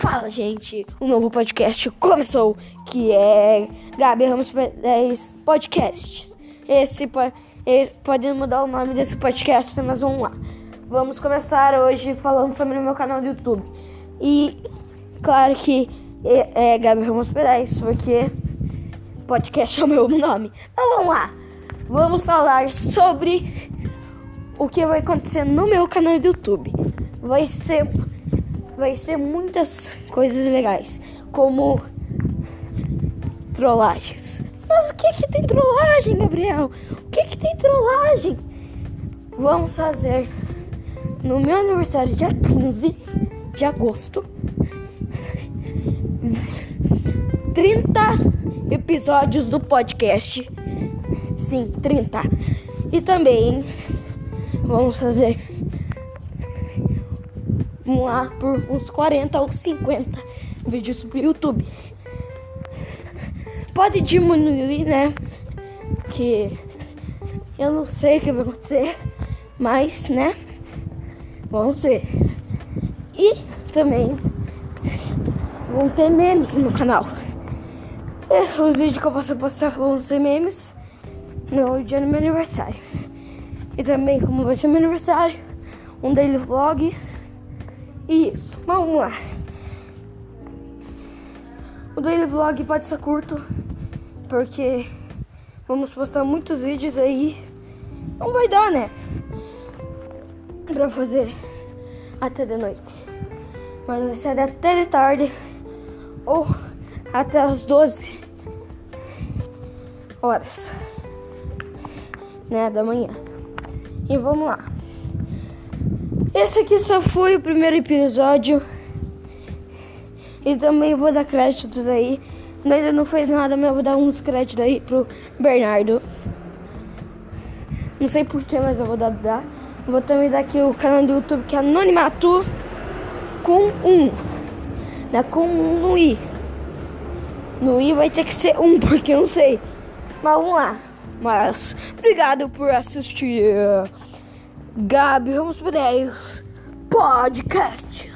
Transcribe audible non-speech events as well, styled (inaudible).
Fala, gente! O novo podcast começou, que é Gabi Ramos 10 Podcasts. Esse, esse pode mudar o nome desse podcast, mas vamos lá. Vamos começar hoje falando sobre o meu canal do YouTube. E claro que é, é Gabi Ramos 10, porque podcast é o meu nome. Então vamos lá. Vamos falar sobre o que vai acontecer no meu canal do YouTube. Vai ser vai ser muitas coisas legais, como trollagens. Mas o que que tem trollagem, Gabriel? O que que tem trollagem? Vamos fazer no meu aniversário, dia 15 de agosto, 30 episódios do podcast. Sim, 30. E também vamos fazer lá por uns 40 ou 50 vídeos pro YouTube. Pode diminuir, né? Que eu não sei o que vai acontecer, mas, né? Vamos ver. E também vão ter memes no canal. E os vídeos que eu posso postar vão ser memes no dia do meu aniversário. E também, como vai ser meu aniversário, um daily vlog isso, vamos lá. O daily vlog pode ser curto, porque vamos postar muitos vídeos aí. Não vai dar, né? Pra fazer até de noite. Mas vai ser até de tarde ou até as 12 horas né, da manhã. E vamos lá. Esse aqui só foi o primeiro episódio. E também vou dar créditos aí. Ainda não fez nada, mas eu vou dar uns créditos aí pro Bernardo. Não sei porquê, mas eu vou dar. dar. Vou também dar aqui o canal do YouTube que é Anonimato com um. Dá com um no I. No I vai ter que ser um, (laughs) porque eu não sei. Mas vamos lá. Mas obrigado por assistir. Gabi Ramos Pereiros Podcast.